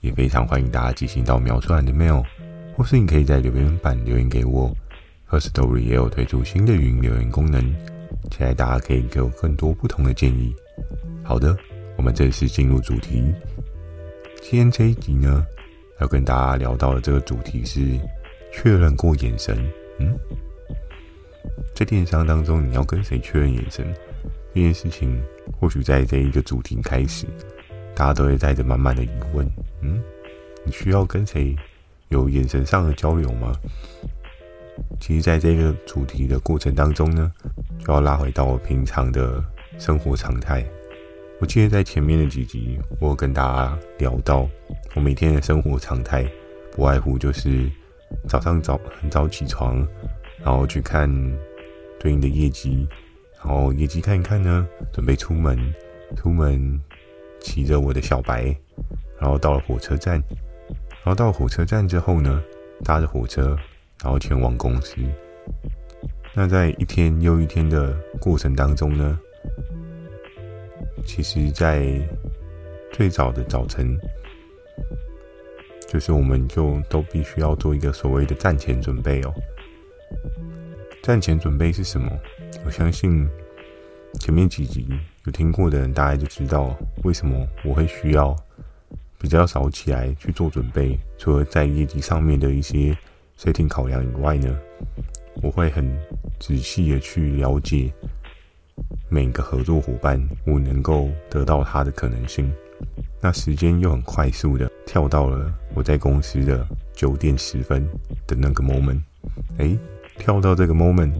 也非常欢迎大家寄信到描述栏的 mail，或是你可以在留言板留言给我。Firstory 也有推出新的语音留言功能，期待大家可以给我更多不同的建议。好的，我们正式进入主题。今天这一集呢，要跟大家聊到的这个主题是确认过眼神。嗯，在电商当中，你要跟谁确认眼神这件事情，或许在这一个主题开始。大家都会带着满满的疑问，嗯，你需要跟谁有眼神上的交流吗？其实，在这个主题的过程当中呢，就要拉回到我平常的生活常态。我记得在前面的几集，我跟大家聊到，我每天的生活常态不外乎就是早上早很早起床，然后去看对应的业绩，然后业绩看一看呢，准备出门，出门。骑着我的小白，然后到了火车站，然后到了火车站之后呢，搭着火车，然后前往公司。那在一天又一天的过程当中呢，其实，在最早的早晨，就是我们就都必须要做一个所谓的战前准备哦。战前准备是什么？我相信前面几集。有听过的人大概就知道为什么我会需要比较早起来去做准备。除了在业绩上面的一些设定考量以外呢，我会很仔细的去了解每个合作伙伴，我能够得到他的可能性。那时间又很快速的跳到了我在公司的九点十分的那个 moment。诶，跳到这个 moment，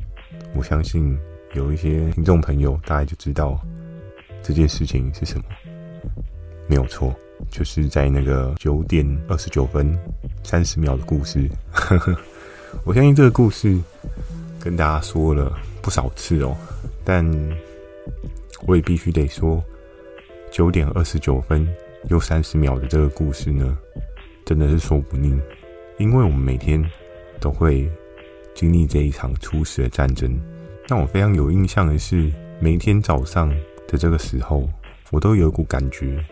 我相信有一些听众朋友大概就知道。这件事情是什么？没有错，就是在那个九点二十九分三十秒的故事。我相信这个故事跟大家说了不少次哦，但我也必须得说，九点二十九分又三十秒的这个故事呢，真的是说不腻，因为我们每天都会经历这一场初始的战争。让我非常有印象的是，每天早上。的这个时候，我都有一股感觉，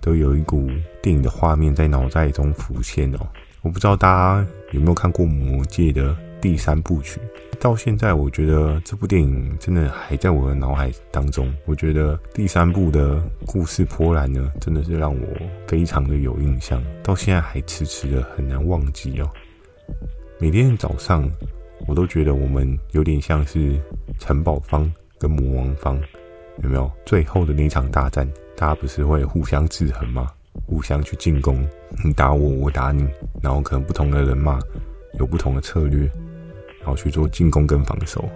都有一股电影的画面在脑袋中浮现哦。我不知道大家有没有看过《魔戒》的第三部曲？到现在，我觉得这部电影真的还在我的脑海当中。我觉得第三部的故事波澜呢，真的是让我非常的有印象，到现在还迟迟的很难忘记哦。每天早上，我都觉得我们有点像是城堡方跟魔王方。有没有最后的那场大战？大家不是会互相制衡吗？互相去进攻，你打我，我打你，然后可能不同的人嘛有不同的策略，然后去做进攻跟防守。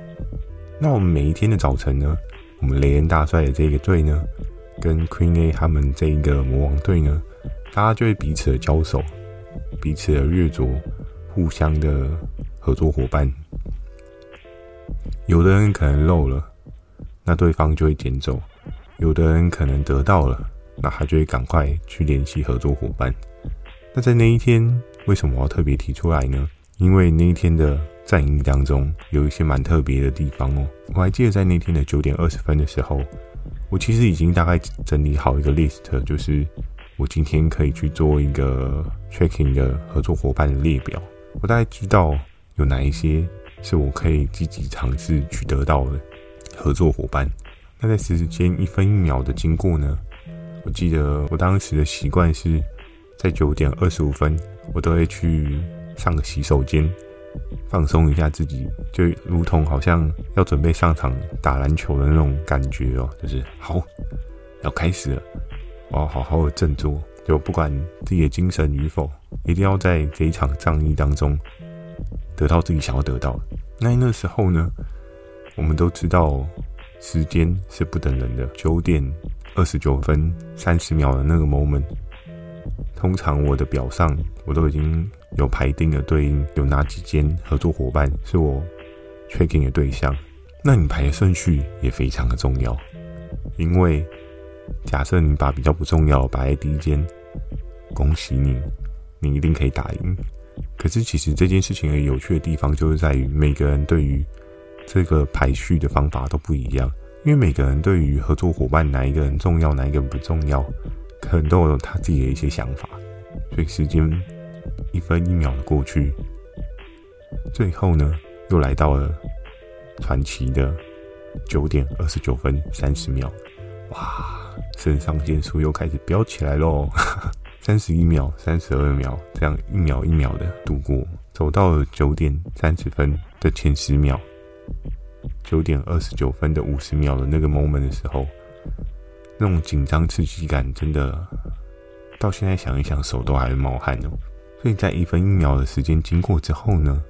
那我们每一天的早晨呢，我们雷恩大帅的这个队呢，跟 Queen A 他们这一个魔王队呢，大家就会彼此的交手，彼此的掠夺，互相的合作伙伴。有的人可能漏了。那对方就会捡走，有的人可能得到了，那他就会赶快去联系合作伙伴。那在那一天，为什么我要特别提出来呢？因为那一天的战役当中有一些蛮特别的地方哦。我还记得在那天的九点二十分的时候，我其实已经大概整理好一个 list，就是我今天可以去做一个 tracking 的合作伙伴的列表。我大概知道有哪一些是我可以积极尝试去得到的。合作伙伴，那在时间一分一秒的经过呢？我记得我当时的习惯是，在九点二十五分，我都会去上个洗手间，放松一下自己，就如同好像要准备上场打篮球的那种感觉哦，就是好，要开始了，我要好好的振作，就不管自己的精神与否，一定要在这一场战役当中得到自己想要得到的。那那时候呢？我们都知道，时间是不等人的。九点二十九分三十秒的那个 moment，通常我的表上我都已经有排定了对应，有哪几间合作伙伴是我 tracking 的对象。那你排的顺序也非常的重要，因为假设你把比较不重要摆在第一间，恭喜你，你一定可以打赢。可是其实这件事情的有趣的地方，就是在于每个人对于这个排序的方法都不一样，因为每个人对于合作伙伴哪一个人重要，哪一个人不重要，可能都有他自己的一些想法。所以时间一分一秒的过去，最后呢，又来到了。传奇的九点二十九分三十秒，哇！肾上腺素又开始飙起来喽！三十一秒、三十二秒，这样一秒一秒的度过，走到了九点三十分的前十秒，九点二十九分的五十秒的那个 moment 的时候，那种紧张刺激感真的，到现在想一想，手都还冒汗哦。所以在一分一秒的时间经过之后呢，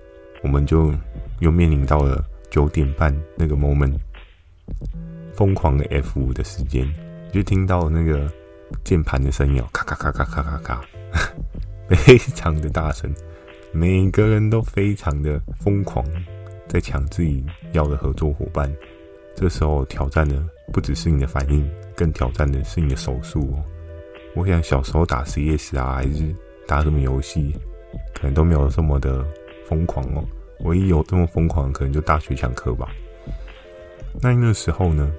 我们就又面临到了。九点半那个 moment，疯狂的 F 五的时间，就听到那个键盘的声音，咔咔咔咔咔咔咔，非常的大声，每个人都非常的疯狂，在抢自己要的合作伙伴。这时候挑战的不只是你的反应，更挑战的是你的手速哦。我想小时候打 CS 啊，还是打什么游戏，可能都没有这么的疯狂哦。唯一有这么疯狂，可能就大学强课吧。那那时候呢，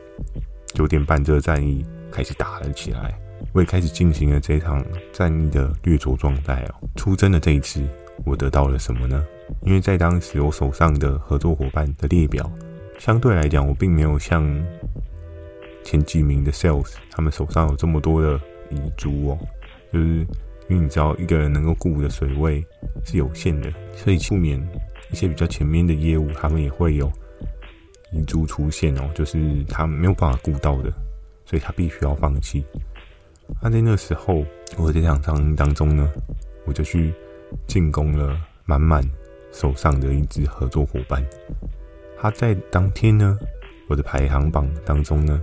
九点半这个战役开始打了起来，我也开始进行了这场战役的掠夺状态哦。出征的这一次，我得到了什么呢？因为在当时我手上的合作伙伴的列表，相对来讲，我并没有像前几名的 sales 他们手上有这么多的遗珠哦，就是因为你知道一个人能够顾的水位是有限的，所以不免。一些比较前面的业务，他们也会有遗珠出现哦，就是他没有办法顾到的，所以他必须要放弃。那在那时候，我在这场当中呢，我就去进攻了满满手上的一支合作伙伴。他在当天呢，我的排行榜当中呢，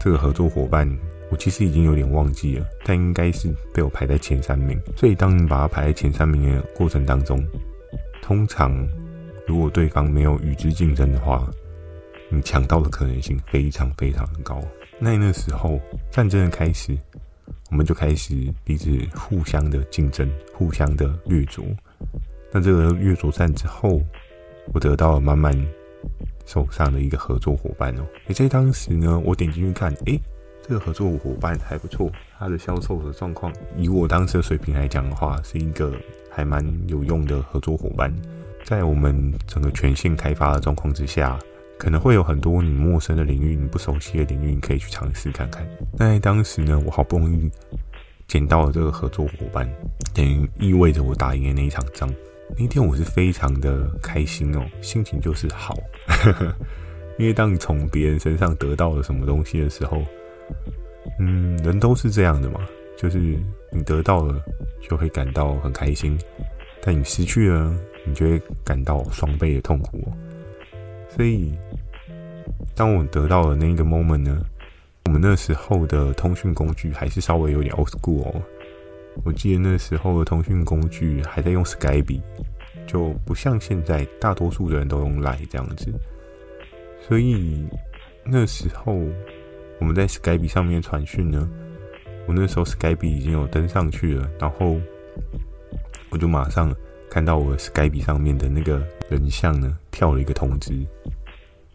这个合作伙伴我其实已经有点忘记了，但应该是被我排在前三名。所以当你把它排在前三名的过程当中，通常，如果对方没有与之竞争的话，你抢到的可能性非常非常的高。那那时候战争的开始，我们就开始彼此互相的竞争，互相的掠夺。那这个掠夺战之后，我得到了满满手上的一个合作伙伴哦。也在当时呢，我点进去看，诶，这个合作伙伴还不错，他的销售的状况，以我当时的水平来讲的话，是一个。还蛮有用的合作伙伴，在我们整个全线开发的状况之下，可能会有很多你陌生的领域、你不熟悉的领域，你可以去尝试看看。那在当时呢，我好不容易捡到了这个合作伙伴，等于意味着我打赢了那一场仗。那天我是非常的开心哦，心情就是好，因为当你从别人身上得到了什么东西的时候，嗯，人都是这样的嘛。就是你得到了，就会感到很开心；但你失去了，你就会感到双倍的痛苦。所以，当我得到了那个 moment 呢，我们那时候的通讯工具还是稍微有点 old school 哦。我记得那时候的通讯工具还在用 Skype，就不像现在大多数的人都用 Line 这样子。所以那时候我们在 Skype 上面传讯呢。我那时候 Skype 已经有登上去了，然后我就马上看到我 Skype 上面的那个人像呢，跳了一个通知，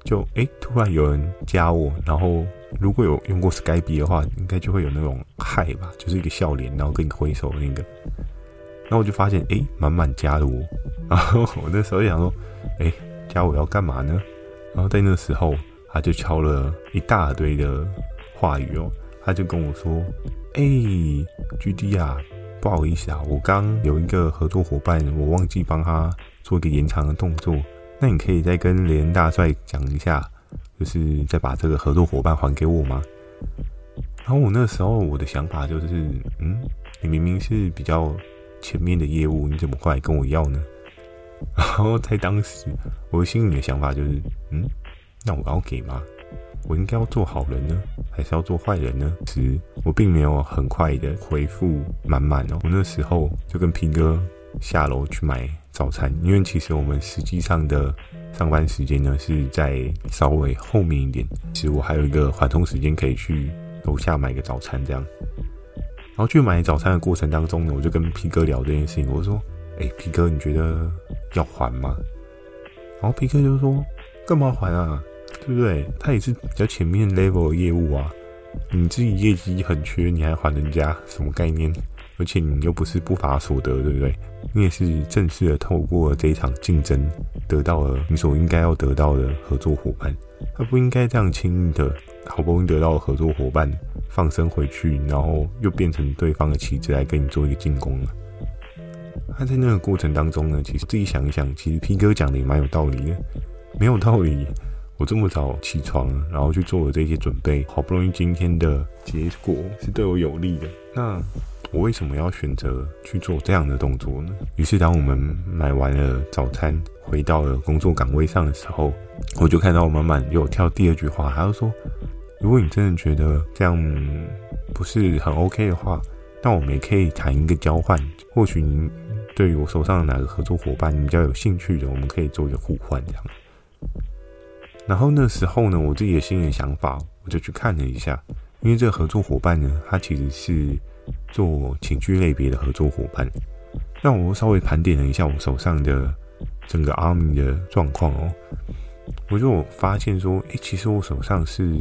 就诶，突然有人加我，然后如果有用过 Skype 的话，应该就会有那种嗨吧，就是一个笑脸，然后跟你挥手那个，然后我就发现诶，满满加了我，然 后我那时候想说，诶，加我要干嘛呢？然后在那时候他就敲了一大堆的话语哦，他就跟我说。哎，GD 啊，不好意思啊，我刚有一个合作伙伴，我忘记帮他做一个延长的动作。那你可以再跟连大帅讲一下，就是再把这个合作伙伴还给我吗？然后我那时候我的想法就是，嗯，你明明是比较前面的业务，你怎么会来跟我要呢？然后在当时，我心里的想法就是，嗯，那我要给吗？我应该要做好人呢，还是要做坏人呢？其实我并没有很快的回复满满哦。我那时候就跟 P 哥下楼去买早餐，因为其实我们实际上的上班时间呢是在稍微后面一点，其实我还有一个缓冲时间可以去楼下买个早餐这样。然后去买早餐的过程当中呢，我就跟 P 哥聊这件事情，我说：“哎，P 哥，你觉得要还吗？”然后 P 哥就说：“干嘛还啊？对不对？他也是比较前面 level 的业务啊，你自己业绩很缺，你还还人家什么概念？而且你又不是不法所得，对不对？你也是正式的透过这一场竞争得到了你所应该要得到的合作伙伴，他不应该这样轻易的。”好不容易得到合作伙伴，放生回去，然后又变成对方的棋子来跟你做一个进攻了。他在那个过程当中呢，其实自己想一想，其实 P 哥讲的也蛮有道理的。没有道理，我这么早起床，然后去做了这些准备，好不容易今天的结果是对我有利的，那我为什么要选择去做这样的动作呢？于是，当我们买完了早餐，回到了工作岗位上的时候，我就看到我满满又跳第二句话，他就说。如果你真的觉得这样不是很 OK 的话，那我们也可以谈一个交换。或许你对于我手上的哪个合作伙伴你比较有兴趣的，我们可以做一个互换这样。然后那时候呢，我自己的心里想法，我就去看了一下，因为这个合作伙伴呢，他其实是做情绪类别的合作伙伴。那我稍微盘点了一下我手上的整个 arm 的状况哦，我就发现说，诶，其实我手上是。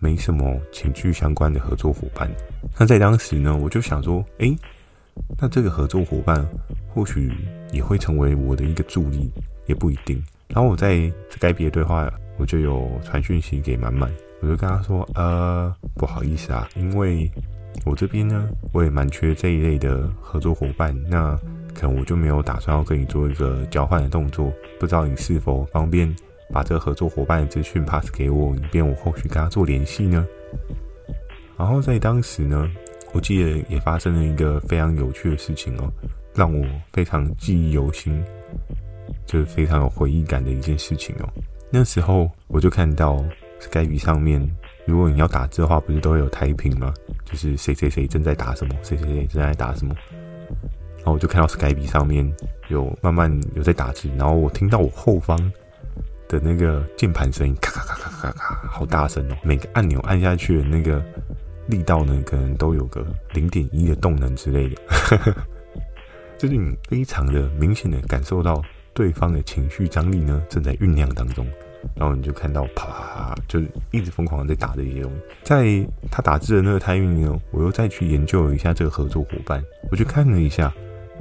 没什么情绪相关的合作伙伴，那在当时呢，我就想说，诶，那这个合作伙伴或许也会成为我的一个助力，也不一定。然后我在该别的对话，我就有传讯息给满满，我就跟他说，呃，不好意思啊，因为我这边呢，我也蛮缺这一类的合作伙伴，那可能我就没有打算要跟你做一个交换的动作，不知道你是否方便。把这个合作伙伴的资讯 pass 给我，以便我后续跟他做联系呢。然后在当时呢，我记得也发生了一个非常有趣的事情哦，让我非常记忆犹新，就是非常有回忆感的一件事情哦。那时候我就看到 Skype 上面，如果你要打字的话，不是都会有 typing 吗？就是谁谁谁正在打什么，谁谁谁正在打什么。然后我就看到 Skype 上面有慢慢有在打字，然后我听到我后方。的那个键盘声音咔咔咔咔咔咔，好大声哦！每个按钮按下去的那个力道呢，可能都有个零点一的动能之类的，就是你非常的明显的感受到对方的情绪张力呢正在酝酿当中，然后你就看到啪啪啪，就是一直疯狂的在打这些东西。在他打字的那个 timing 呢，我又再去研究了一下这个合作伙伴，我去看了一下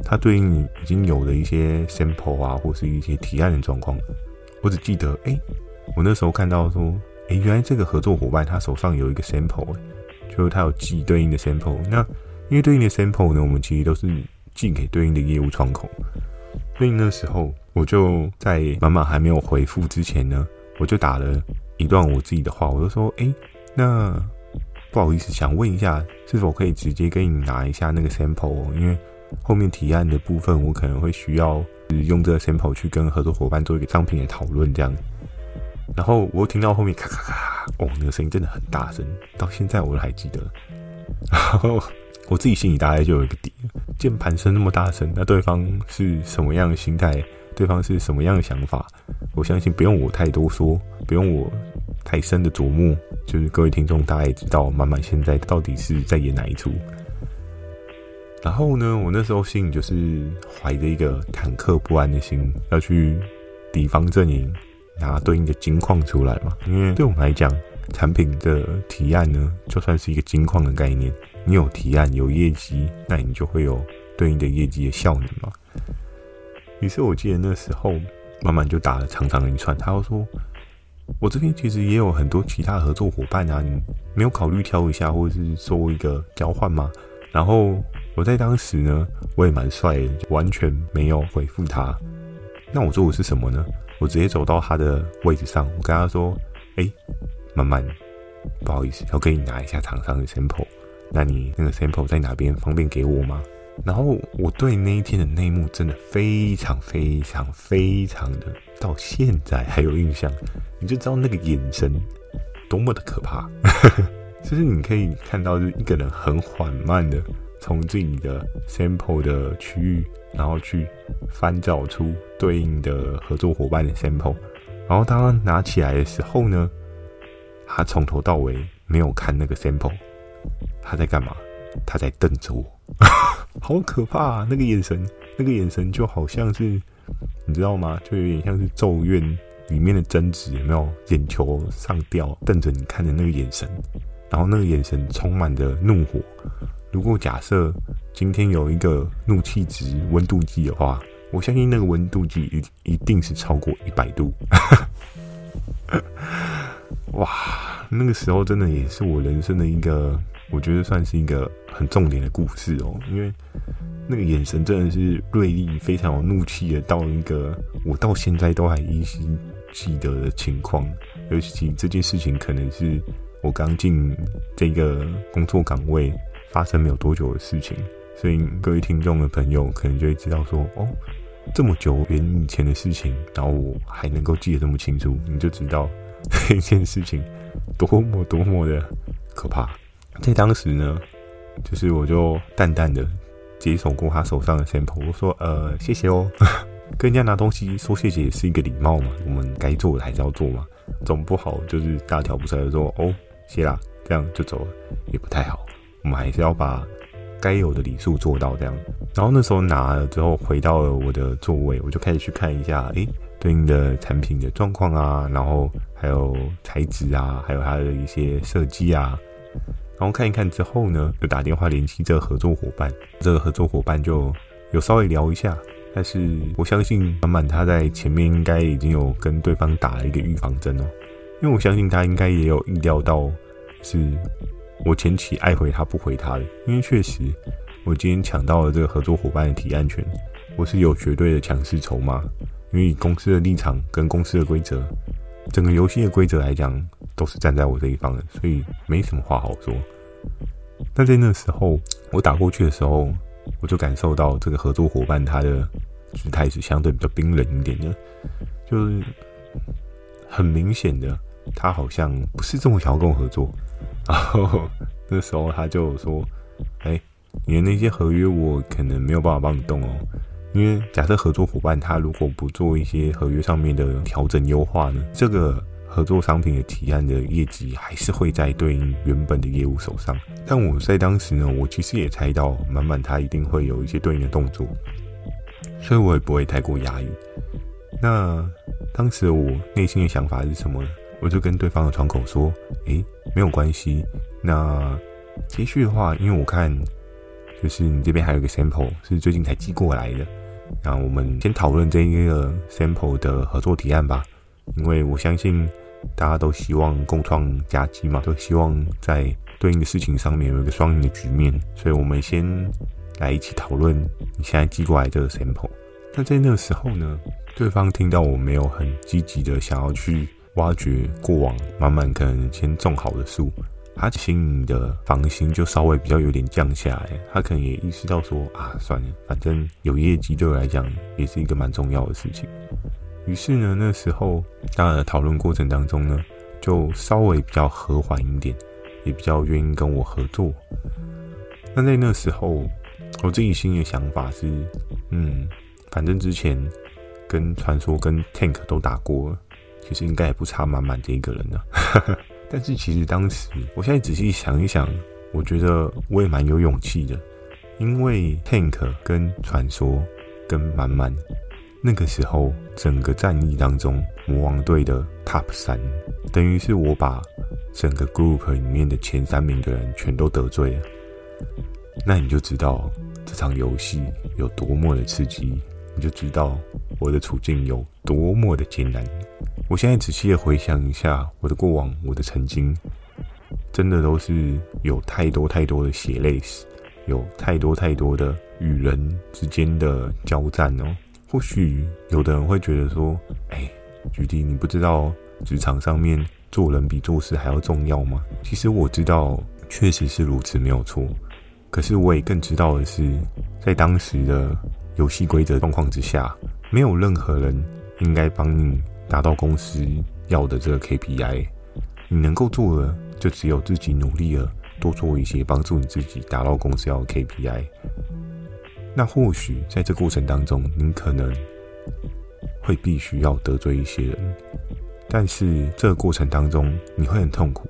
他对应已经有的一些 sample 啊，或是一些提案的状况。我只记得，哎、我那时候看到说，哎、原来这个合作伙伴他手上有一个 sample，就是他有寄对应的 sample。那因为对应的 sample 呢，我们其实都是寄给对应的业务窗口。所以那时候，我就在满满还没有回复之前呢，我就打了一段我自己的话，我就说，哎、那不好意思，想问一下，是否可以直接给你拿一下那个 sample？因为后面提案的部分，我可能会需要。用这个 sample 去跟合作伙伴做一个商品的讨论，这样。然后我听到后面咔咔咔，哦，那个声音真的很大声，到现在我都还记得。然后我自己心里大概就有一个底，键盘声那么大声，那对方是什么样的心态？对方是什么样的想法？我相信不用我太多说，不用我太深的琢磨，就是各位听众大概也知道，满满现在到底是在演哪一出。然后呢，我那时候心里就是怀着一个忐忑不安的心，要去敌方阵营拿对应的金矿出来嘛。因为对我们来讲，产品的提案呢，就算是一个金矿的概念，你有提案有业绩，那你就会有对应的业绩的效能嘛。于是我记得那时候，慢慢就打了长长的一串，他又说：“我这边其实也有很多其他合作伙伴啊，你没有考虑挑一下，或者是做一个交换吗？”然后。我在当时呢，我也蛮帅的，完全没有回复他。那我做的是什么呢？我直接走到他的位置上，我跟他说：“哎，慢慢，不好意思，要给你拿一下厂商的 sample。那你那个 sample 在哪边？方便给我吗？”然后我对那一天的内幕真的非常非常非常的，到现在还有印象。你就知道那个眼神多么的可怕，就是你可以看到，就一个人很缓慢的。从自己的 sample 的区域，然后去翻找出对应的合作伙伴的 sample，然后当他拿起来的时候呢，他从头到尾没有看那个 sample，他在干嘛？他在瞪着我，好可怕啊！那个眼神，那个眼神就好像是，你知道吗？就有点像是咒怨里面的贞子，有没有？眼球上吊，瞪着你看的那个眼神，然后那个眼神充满着怒火。如果假设今天有一个怒气值温度计的话，我相信那个温度计一一定是超过一百度。哇，那个时候真的也是我人生的一个，我觉得算是一个很重点的故事哦。因为那个眼神真的是锐利，非常有怒气的，到一个我到现在都还依稀记得的情况。尤其这件事情可能是我刚进这个工作岗位发生没有多久的事情，所以各位听众的朋友可能就会知道说，哦，这么久远以前的事情，然后我还能够记得这么清楚，你就知道。这件事情多么多么的可怕，在当时呢，就是我就淡淡的接手过他手上的 sample，我说呃谢谢哦，跟人家拿东西说谢谢也是一个礼貌嘛，我们该做的还是要做嘛，总不好就是大条不紊的说哦谢啦，这样就走了也不太好，我们还是要把该有的礼数做到这样。然后那时候拿了之后回到了我的座位，我就开始去看一下，诶。对应的产品的状况啊，然后还有材质啊，还有它的一些设计啊，然后看一看之后呢，就打电话联系这个合作伙伴。这个合作伙伴就有稍微聊一下，但是我相信满满他在前面应该已经有跟对方打了一个预防针哦，因为我相信他应该也有意料到是我前期爱回他不回他的，因为确实我今天抢到了这个合作伙伴的提案权，我是有绝对的强势筹码。因为公司的立场跟公司的规则，整个游戏的规则来讲，都是站在我这一方的，所以没什么话好说。但在那时候，我打过去的时候，我就感受到这个合作伙伴他的姿态是相对比较冰冷一点的，就是很明显的，他好像不是这么想要跟我合作。然后那时候他就说：“哎，你的那些合约我可能没有办法帮你动哦。”因为假设合作伙伴他如果不做一些合约上面的调整优化呢，这个合作商品的提案的业绩还是会在对应原本的业务手上。但我在当时呢，我其实也猜到满满他一定会有一些对应的动作，所以我也不会太过压抑。那当时我内心的想法是什么呢？我就跟对方的窗口说：“诶，没有关系。那接续的话，因为我看就是你这边还有个 sample 是最近才寄过来的。”那我们先讨论这一个 sample 的合作提案吧，因为我相信大家都希望共创佳绩嘛，都希望在对应的事情上面有一个双赢的局面，所以我们先来一起讨论你现在寄过来这个 sample。那在那个时候呢，对方听到我没有很积极的想要去挖掘过往满满可能先种好的树。他心里的防心就稍微比较有点降下来，他可能也意识到说啊，算了，反正有业绩对我来讲也是一个蛮重要的事情。于是呢，那时候当然讨论过程当中呢，就稍微比较和缓一点，也比较愿意跟我合作。那在那时候，我自己心里的想法是，嗯，反正之前跟传说跟 Tank 都打过了，其实应该也不差满满这一个人了。但是其实当时，我现在仔细想一想，我觉得我也蛮有勇气的，因为 Tank 跟传说跟满满那个时候整个战役当中，魔王队的 Top 三，等于是我把整个 Group 里面的前三名的人全都得罪了，那你就知道这场游戏有多么的刺激，你就知道我的处境有多么的艰难。我现在仔细的回想一下我的过往，我的曾经，真的都是有太多太多的血泪史，有太多太多的与人之间的交战哦。或许有的人会觉得说：“哎，举例，你不知道职场上面做人比做事还要重要吗？”其实我知道，确实是如此，没有错。可是我也更知道的是，在当时的游戏规则状况之下，没有任何人应该帮你。达到公司要的这个 KPI，你能够做的就只有自己努力了，多做一些帮助你自己达到公司要的 KPI。那或许在这过程当中，您可能会必须要得罪一些人，但是这个过程当中你会很痛苦，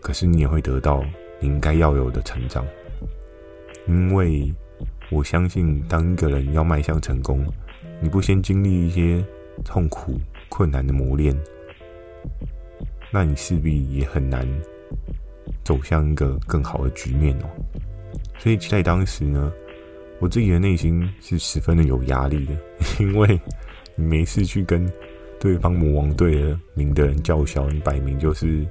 可是你也会得到你应该要有的成长。因为我相信，当一个人要迈向成功，你不先经历一些痛苦、困难的磨练，那你势必也很难走向一个更好的局面哦。所以在当时呢，我自己的内心是十分的有压力的，因为你没事去跟对方魔王队的名的人叫嚣，你摆明就是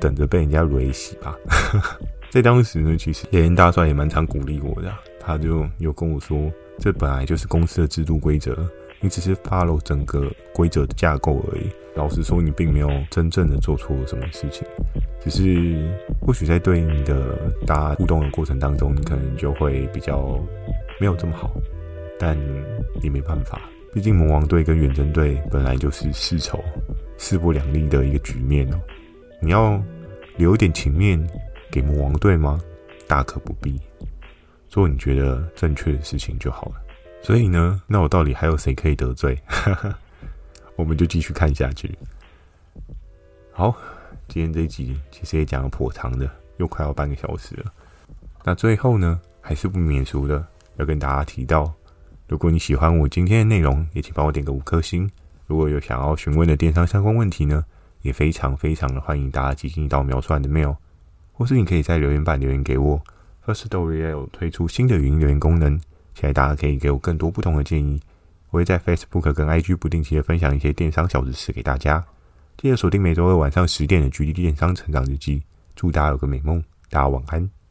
等着被人家雷死吧。在当时呢，其实野人大帅也蛮常鼓励我的，他就有跟我说，这本来就是公司的制度规则，你只是 follow 整个规则的架构而已。老实说，你并没有真正的做错什么事情，只是或许在对应的大家互动的过程当中，你可能就会比较没有这么好，但也没办法，毕竟魔王队跟远征队本来就是世仇、势不两立的一个局面哦，你要留一点情面。给魔王队吗？大可不必，做你觉得正确的事情就好了。所以呢，那我到底还有谁可以得罪？我们就继续看下去。好，今天这一集其实也讲了颇长的，又快要半个小时了。那最后呢，还是不免俗的要跟大家提到，如果你喜欢我今天的内容，也请帮我点个五颗星。如果有想要询问的电商相关问题呢，也非常非常的欢迎大家寄信到描述栏的 mail。或是你可以在留言板留言给我。First Story 也有推出新的语音留言功能，期待大家可以给我更多不同的建议。我会在 Facebook 跟 IG 不定期的分享一些电商小知识给大家。记得锁定每周二晚上十点的《GD 电商成长日记》。祝大家有个美梦，大家晚安。